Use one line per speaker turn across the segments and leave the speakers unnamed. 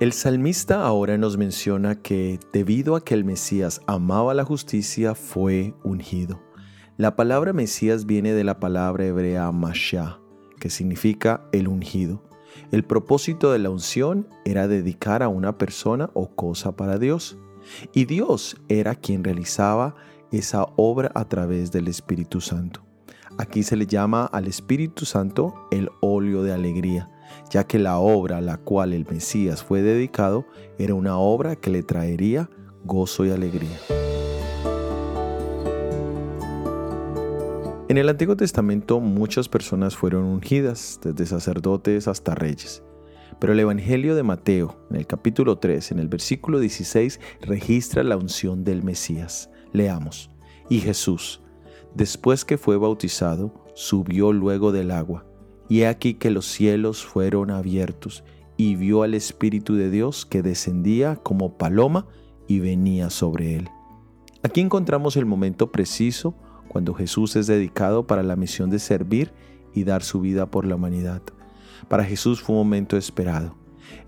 El salmista ahora nos menciona que debido a que el Mesías amaba la justicia, fue ungido. La palabra Mesías viene de la palabra hebrea Mashiach, que significa el ungido. El propósito de la unción era dedicar a una persona o cosa para Dios. Y Dios era quien realizaba esa obra a través del Espíritu Santo. Aquí se le llama al Espíritu Santo el óleo de alegría ya que la obra a la cual el Mesías fue dedicado era una obra que le traería gozo y alegría. En el Antiguo Testamento muchas personas fueron ungidas, desde sacerdotes hasta reyes. Pero el Evangelio de Mateo, en el capítulo 3, en el versículo 16, registra la unción del Mesías. Leamos. Y Jesús, después que fue bautizado, subió luego del agua y he aquí que los cielos fueron abiertos, y vio al Espíritu de Dios que descendía como paloma y venía sobre él. Aquí encontramos el momento preciso cuando Jesús es dedicado para la misión de servir y dar su vida por la humanidad. Para Jesús fue un momento esperado.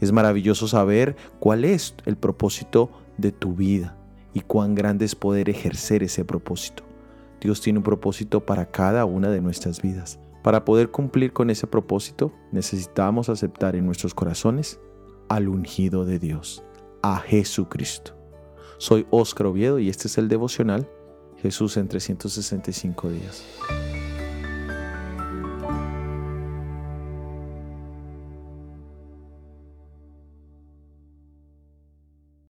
Es maravilloso saber cuál es el propósito de tu vida y cuán grande es poder ejercer ese propósito. Dios tiene un propósito para cada una de nuestras vidas. Para poder cumplir con ese propósito, necesitamos aceptar en nuestros corazones al ungido de Dios, a Jesucristo. Soy Óscar Oviedo y este es el devocional Jesús en 365 días.